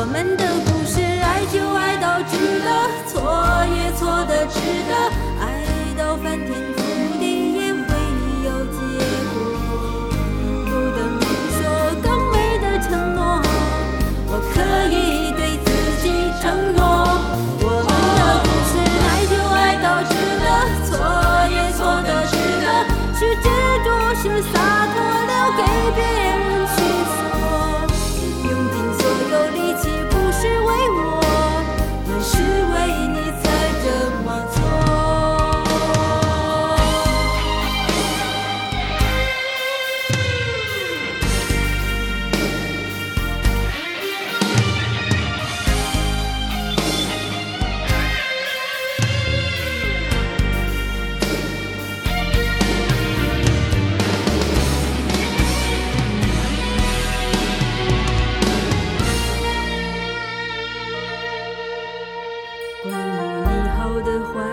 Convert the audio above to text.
我们的关于你好的坏